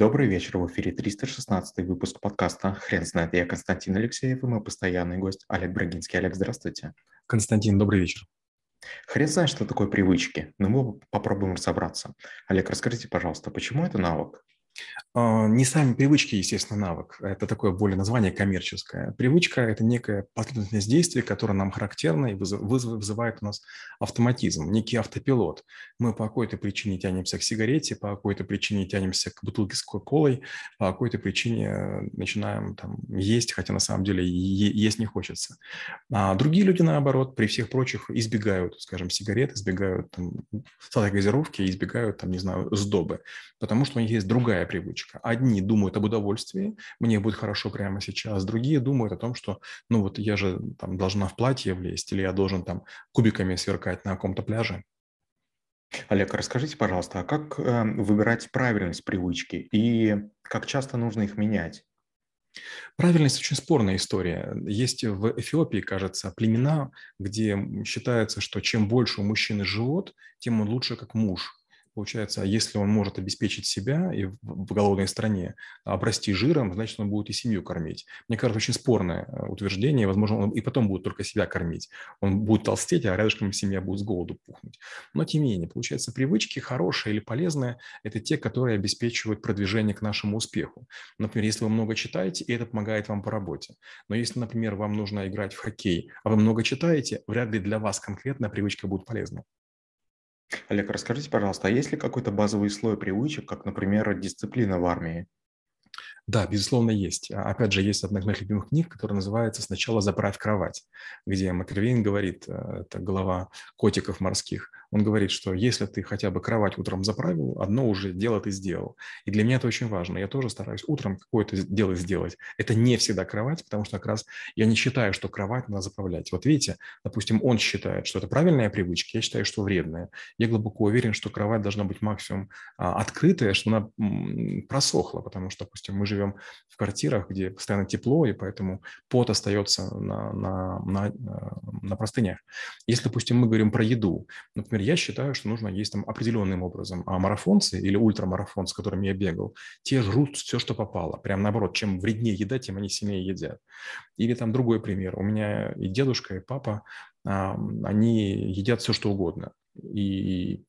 Добрый вечер, в эфире 316 выпуск подкаста «Хрен знает». Я Константин Алексеев и мой постоянный гость Олег Брагинский. Олег, здравствуйте. Константин, добрый вечер. Хрен знает, что такое привычки, но мы попробуем разобраться. Олег, расскажите, пожалуйста, почему это навык? А, не сами привычки, естественно, навык. Это такое более название коммерческое. Привычка – это некая последовательность действий, которая нам характерна и вызывает у нас автоматизм, некий автопилот. Мы по какой-то причине тянемся к сигарете, по какой-то причине тянемся к бутылке с кока-колой, по какой-то причине э, начинаем там есть, хотя на самом деле есть не хочется. А другие люди, наоборот, при всех прочих избегают, скажем, сигарет, избегают там, газировки, избегают, там, не знаю, сдобы, потому что у них есть другая привычка. Одни думают об удовольствии, мне будет хорошо прямо сейчас, другие думают о том, что, ну вот я же там должна в платье влезть, или я должен там кубиками сверкать на каком-то пляже. Олег, расскажите, пожалуйста, а как э, выбирать правильность привычки и как часто нужно их менять? Правильность очень спорная история. Есть в Эфиопии, кажется, племена, где считается, что чем больше у мужчины живот, тем он лучше как муж. Получается, если он может обеспечить себя и в голодной стране обрасти жиром, значит, он будет и семью кормить. Мне кажется, очень спорное э, утверждение. Возможно, он и потом будет только себя кормить. Он будет толстеть, а рядышком семья будет с голоду пухнуть. Но тем не менее, получается, привычки хорошие или полезные – это те, которые обеспечивают продвижение к нашему успеху. Например, если вы много читаете, и это помогает вам по работе. Но если, например, вам нужно играть в хоккей, а вы много читаете, вряд ли для вас конкретно привычка будет полезна. Олег, расскажите, пожалуйста, а есть ли какой-то базовый слой привычек, как, например, дисциплина в армии? Да, безусловно, есть. А, опять же, есть одна из моих любимых книг, которая называется «Сначала заправь кровать», где Макервейн говорит, э, это глава котиков морских, он говорит, что если ты хотя бы кровать утром заправил, одно уже дело ты сделал. И для меня это очень важно. Я тоже стараюсь утром какое-то дело сделать. Это не всегда кровать, потому что как раз я не считаю, что кровать надо заправлять. Вот видите, допустим, он считает, что это правильная привычка, я считаю, что вредная. Я глубоко уверен, что кровать должна быть максимум а, открытая, что она просохла, потому что, допустим, мы живем в квартирах, где постоянно тепло, и поэтому пот остается на, на, на, э, на простынях. Если, допустим, мы говорим про еду, например, например, я считаю, что нужно есть там определенным образом. А марафонцы или ультрамарафонцы, с которыми я бегал, те жрут все, что попало. Прям наоборот, чем вреднее еда, тем они сильнее едят. Или там другой пример. У меня и дедушка, и папа, они едят все, что угодно и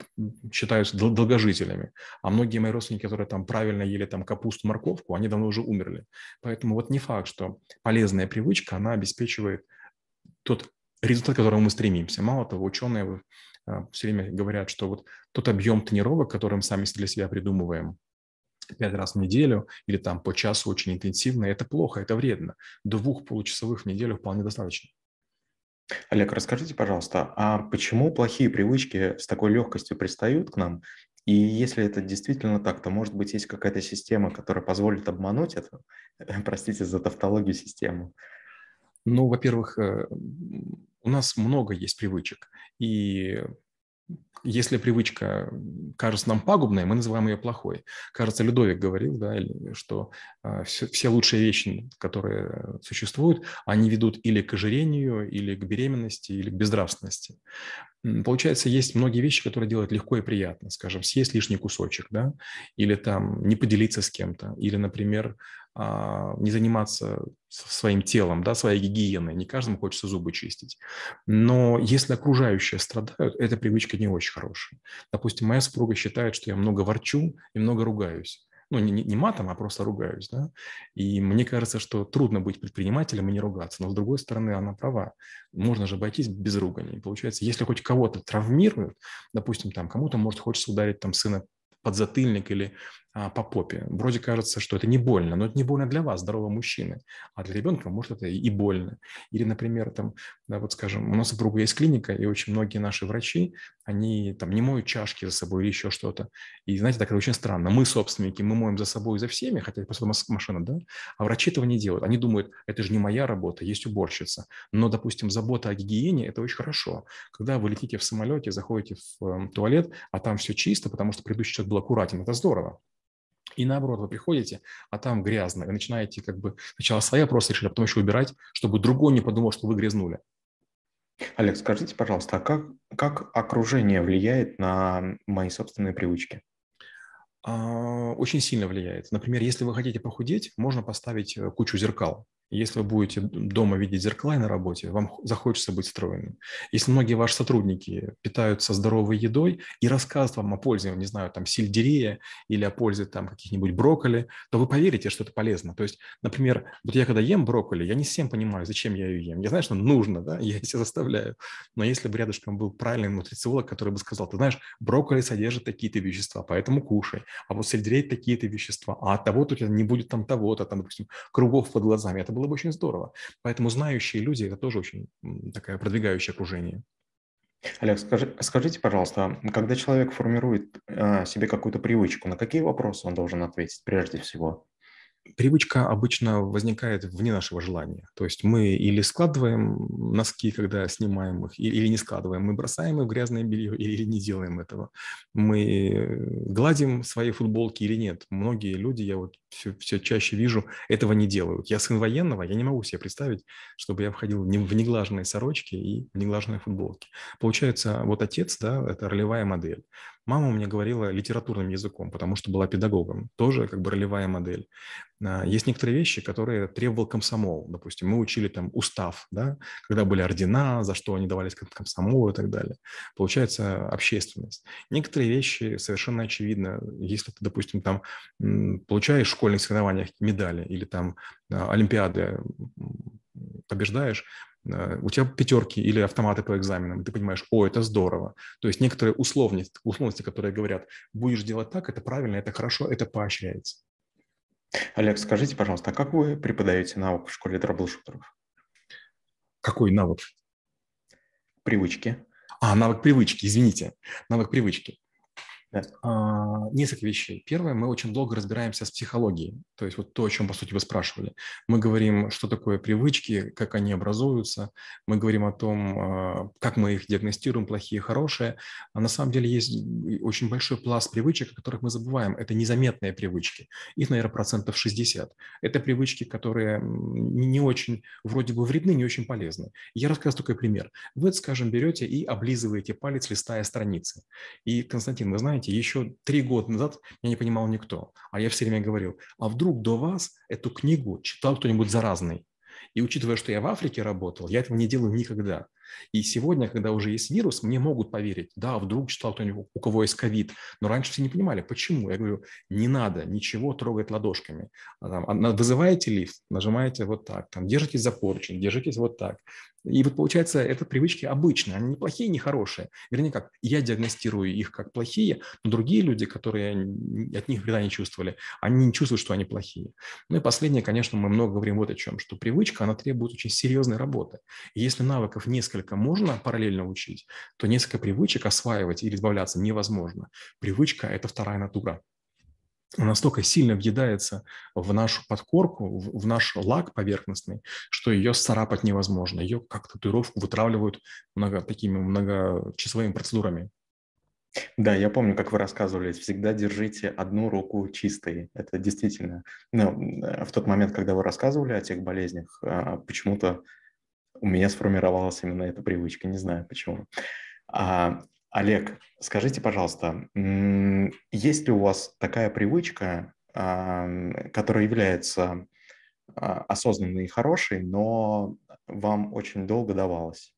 считаются долгожителями. А многие мои родственники, которые там правильно ели там капусту, морковку, они давно уже умерли. Поэтому вот не факт, что полезная привычка, она обеспечивает тот результат, к которому мы стремимся. Мало того, ученые а, все время говорят, что вот тот объем тренировок, который мы сами для себя придумываем, пять раз в неделю или там по часу очень интенсивно, это плохо, это вредно. Двух получасовых в неделю вполне достаточно. Олег, расскажите, пожалуйста, а почему плохие привычки с такой легкостью пристают к нам? И если это действительно так, то, может быть, есть какая-то система, которая позволит обмануть эту, простите за тавтологию, систему? Ну, во-первых, э, у нас много есть привычек, и если привычка кажется нам пагубной, мы называем ее плохой. Кажется, Людовик говорил, да, что все, все лучшие вещи, которые существуют, они ведут или к ожирению, или к беременности, или к безнравственности. Получается, есть многие вещи, которые делают легко и приятно. Скажем, съесть лишний кусочек, да, или там не поделиться с кем-то, или, например, а, не заниматься своим телом, да, своей гигиеной. Не каждому хочется зубы чистить. Но если окружающие страдают, эта привычка не очень хорошая. Допустим, моя супруга считает, что я много ворчу и много ругаюсь ну, не, не матом, а просто ругаюсь, да, и мне кажется, что трудно быть предпринимателем и не ругаться, но с другой стороны, она права, можно же обойтись без ругани. Получается, если хоть кого-то травмируют, допустим, там кому-то может хочется ударить там сына подзатыльник или а, по попе. Вроде кажется, что это не больно, но это не больно для вас, здорового мужчины, а для ребенка может это и больно. Или, например, там, да, вот скажем, у нас супруга есть клиника, и очень многие наши врачи, они там не моют чашки за собой или еще что-то. И знаете, так это очень странно. Мы собственники, мы моем за собой и за всеми, хотя просто машина, да, а врачи этого не делают. Они думают, это же не моя работа, есть уборщица. Но, допустим, забота о гигиене – это очень хорошо. Когда вы летите в самолете, заходите в э, туалет, а там все чисто, потому что предыдущий человек был аккуратен, это здорово. И наоборот, вы приходите, а там грязно. Вы начинаете как бы сначала свои вопросы решить, а потом еще убирать, чтобы другой не подумал, что вы грязнули. Олег, скажите, пожалуйста, а как, как окружение влияет на мои собственные привычки? А, очень сильно влияет. Например, если вы хотите похудеть, можно поставить э, кучу зеркал. Если вы будете дома видеть зеркала на работе, вам захочется быть стройным. Если многие ваши сотрудники питаются здоровой едой и рассказывают вам о пользе, не знаю, там, сельдерея или о пользе там каких-нибудь брокколи, то вы поверите, что это полезно. То есть, например, вот я когда ем брокколи, я не всем понимаю, зачем я ее ем. Я знаю, что нужно, да, я себя заставляю. Но если бы рядышком был правильный нутрициолог, который бы сказал, ты знаешь, брокколи содержит такие-то вещества, поэтому кушай. А вот сельдерей такие-то вещества. А от того-то у тебя не будет там того-то, там, допустим, кругов под глазами. Это было было бы очень здорово. Поэтому знающие люди – это тоже очень такое продвигающее окружение. Олег, скажи, скажите, пожалуйста, когда человек формирует э, себе какую-то привычку, на какие вопросы он должен ответить прежде всего? Привычка обычно возникает вне нашего желания. То есть мы или складываем носки, когда снимаем их, или не складываем. Мы бросаем их в грязное белье или не делаем этого. Мы гладим свои футболки или нет. Многие люди, я вот все, все чаще вижу, этого не делают. Я сын военного, я не могу себе представить, чтобы я входил в неглаженные сорочки и в неглаженные футболки. Получается, вот отец, да, это ролевая модель. Мама мне говорила литературным языком, потому что была педагогом. Тоже как бы ролевая модель. А, есть некоторые вещи, которые требовал комсомол. Допустим, мы учили там устав, да, когда были ордена, за что они давались комсомолу и так далее. Получается общественность. Некоторые вещи совершенно очевидно. Если ты, допустим, там получаешь в школьных соревнованиях медали или там а, олимпиады побеждаешь, у тебя пятерки или автоматы по экзаменам, и ты понимаешь, о, это здорово. То есть некоторые условности, условности, которые говорят, будешь делать так, это правильно, это хорошо, это поощряется. Олег, скажите, пожалуйста, а как вы преподаете навык в школе трэблшутеров? Какой навык? Привычки. А, навык привычки, извините. Навык привычки. А, несколько вещей. Первое, мы очень долго разбираемся с психологией, то есть вот то, о чем, по сути, вы спрашивали. Мы говорим, что такое привычки, как они образуются, мы говорим о том, а, как мы их диагностируем, плохие, хорошие. А на самом деле есть очень большой пласт привычек, о которых мы забываем. Это незаметные привычки. Их, наверное, процентов 60. Это привычки, которые не очень, вроде бы вредны, не очень полезны. Я рассказываю такой пример. Вы, скажем, берете и облизываете палец, листая страницы. И, Константин, вы знаете, знаете, еще три года назад я не понимал никто, а я все время говорил, а вдруг до вас эту книгу читал кто-нибудь заразный? И учитывая, что я в Африке работал, я этого не делаю никогда. И сегодня, когда уже есть вирус, мне могут поверить, да, вдруг читал кто-нибудь, у кого есть ковид. Но раньше все не понимали, почему. Я говорю, не надо ничего трогать ладошками. А а вызываете лифт, нажимаете вот так, там, держитесь за поручень, держитесь вот так. И вот получается, это привычки обычные, они не плохие, не хорошие. Вернее, как я диагностирую их как плохие, но другие люди, которые от них вреда не чувствовали, они не чувствуют, что они плохие. Ну и последнее, конечно, мы много говорим вот о чем, что привычка, она требует очень серьезной работы. И если навыков несколько можно параллельно учить, то несколько привычек осваивать или избавляться невозможно. Привычка – это вторая натура настолько сильно въедается в нашу подкорку, в наш лак поверхностный, что ее сцарапать невозможно. Ее как татуировку вытравливают много, такими многочасовыми процедурами. Да, я помню, как вы рассказывали, всегда держите одну руку чистой. Это действительно, ну, в тот момент, когда вы рассказывали о тех болезнях, а, почему-то у меня сформировалась именно эта привычка, не знаю почему. А, Олег, скажите, пожалуйста, есть ли у вас такая привычка, которая является а, осознанной и хорошей, но вам очень долго давалась?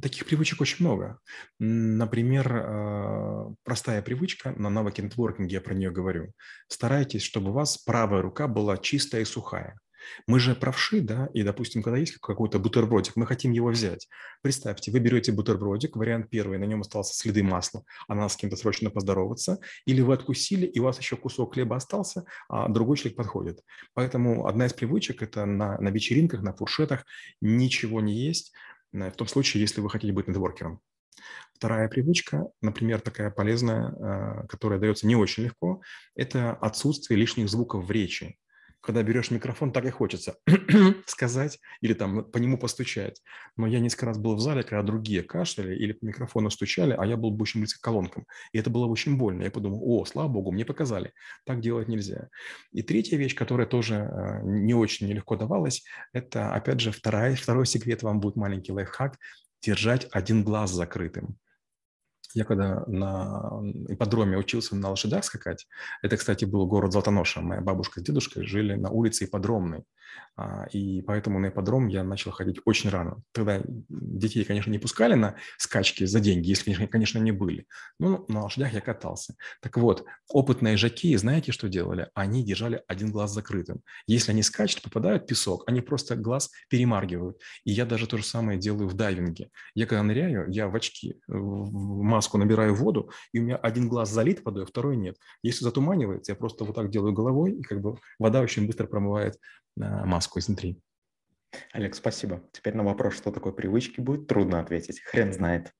Таких привычек очень много. Например, а, простая привычка, на навыке нетворкинге я про нее говорю. Старайтесь, чтобы у вас правая рука была чистая и сухая. Мы же правши, да, и, допустим, когда есть какой-то бутербродик, мы хотим его взять. Представьте, вы берете бутербродик, вариант первый, на нем остался следы масла, а надо с кем-то срочно поздороваться, или вы откусили, и у вас еще кусок хлеба остался, а другой человек подходит. Поэтому одна из привычек – это на, на вечеринках, на фуршетах ничего не есть, э, в том случае, если вы хотите быть нетворкером. Вторая привычка, например, такая полезная, э, которая дается не очень легко, это отсутствие лишних звуков в речи когда берешь микрофон, так и хочется сказать или там по нему постучать. Но я несколько раз был в зале, когда другие кашляли или по микрофону стучали, а я был больше близко к колонкам. И это было очень больно. Я подумал, о, слава богу, мне показали. Так делать нельзя. И третья вещь, которая тоже э, не очень нелегко давалась, это, опять же, вторая, второй секрет вам будет маленький лайфхак – держать один глаз закрытым. Я когда на ипподроме учился на лошадях скакать, это, кстати, был город Золотоноша. Моя бабушка с дедушкой жили на улице ипподромной. А, и поэтому на ипподром я начал ходить очень рано. Тогда детей, конечно, не пускали на скачки за деньги, если, конечно, не были. Но на лошадях я катался. Так вот, опытные жаки, знаете, что делали? Они держали один глаз закрытым. Если они скачут, попадают в песок, они просто глаз перемаргивают. И я даже то же самое делаю в дайвинге. Я когда ныряю, я в очки, в маску набираю воду, и у меня один глаз залит водой, а второй нет. Если затуманивается, я просто вот так делаю головой, и как бы вода очень быстро промывает маску изнутри. Олег, спасибо. Теперь на вопрос, что такое привычки, будет трудно ответить. Хрен знает.